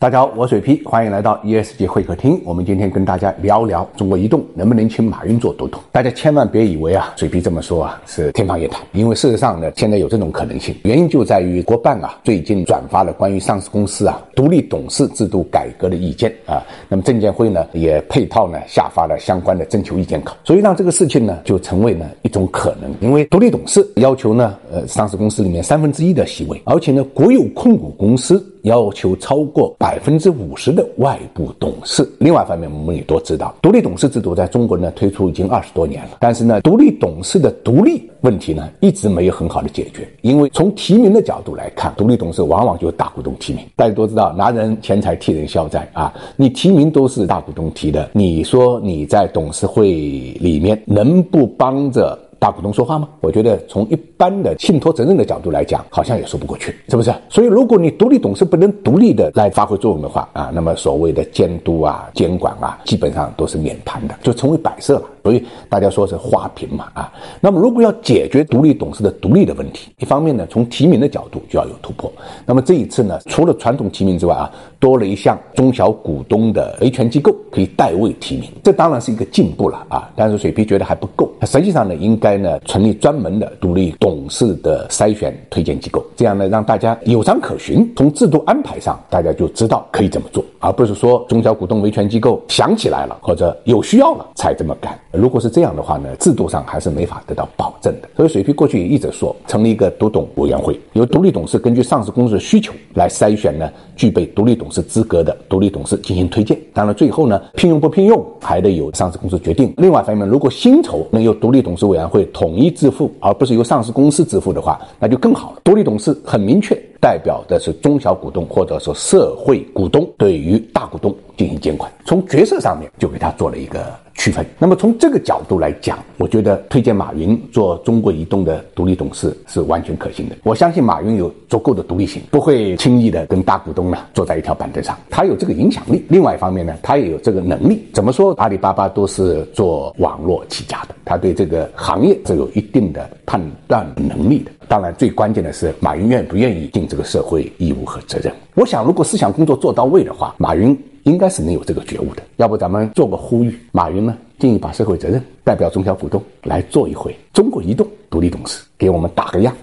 大家好，我水皮，欢迎来到 ESG 会客厅。我们今天跟大家聊聊中国移动能不能请马云做独董。大家千万别以为啊，水皮这么说啊是天方夜谭，因为事实上呢，现在有这种可能性。原因就在于国办啊最近转发了关于上市公司啊独立董事制度改革的意见啊，那么证监会呢也配套呢下发了相关的征求意见稿，所以让这个事情呢就成为呢一种可能。因为独立董事要求呢呃上市公司里面三分之一的席位，而且呢国有控股公司。要求超过百分之五十的外部董事。另外一方面，我们也都知道，独立董事制度在中国呢推出已经二十多年了，但是呢，独立董事的独立问题呢一直没有很好的解决。因为从提名的角度来看，独立董事往往就是大股东提名。大家都知道，拿人钱财替人消灾啊，你提名都是大股东提的，你说你在董事会里面能不帮着？大股东说话吗？我觉得从一般的信托责任的角度来讲，好像也说不过去，是不是？所以如果你独立董事不能独立的来发挥作用的话啊，那么所谓的监督啊、监管啊，基本上都是免谈的，就成为摆设了。所以大家说是花瓶嘛啊。那么如果要解决独立董事的独立的问题，一方面呢，从提名的角度就要有突破。那么这一次呢，除了传统提名之外啊，多了一项中小股东的维权机构可以代位提名，这当然是一个进步了啊。但是水皮觉得还不够，实际上呢，应该。呢，成立专门的独立董事的筛选推荐机构，这样呢，让大家有章可循。从制度安排上，大家就知道可以怎么做，而不是说中小股东维权机构想起来了或者有需要了才这么干。如果是这样的话呢，制度上还是没法得到保证的。所以水皮过去也一直说，成立一个独董委员会，由独立董事根据上市公司的需求来筛选呢，具备独立董事资格的独立董事进行推荐。当然，最后呢，聘用不聘用还得由上市公司决定。另外一方面，如果薪酬能由独立董事委员会会统一支付，而不是由上市公司支付的话，那就更好了。独立董事很明确，代表的是中小股东或者说社会股东对于大股东进行监管，从角色上面就给他做了一个。区分。那么从这个角度来讲，我觉得推荐马云做中国移动的独立董事是完全可行的。我相信马云有足够的独立性，不会轻易的跟大股东呢坐在一条板凳上。他有这个影响力，另外一方面呢，他也有这个能力。怎么说？阿里巴巴都是做网络起家的，他对这个行业是有一定的判断能力的。当然，最关键的是马云愿不愿意尽这个社会义务和责任。我想，如果思想工作做到位的话，马云。应该是能有这个觉悟的，要不咱们做个呼吁，马云呢，建议把社会责任代表中小股东来做一回中国移动独立董事，给我们打个样。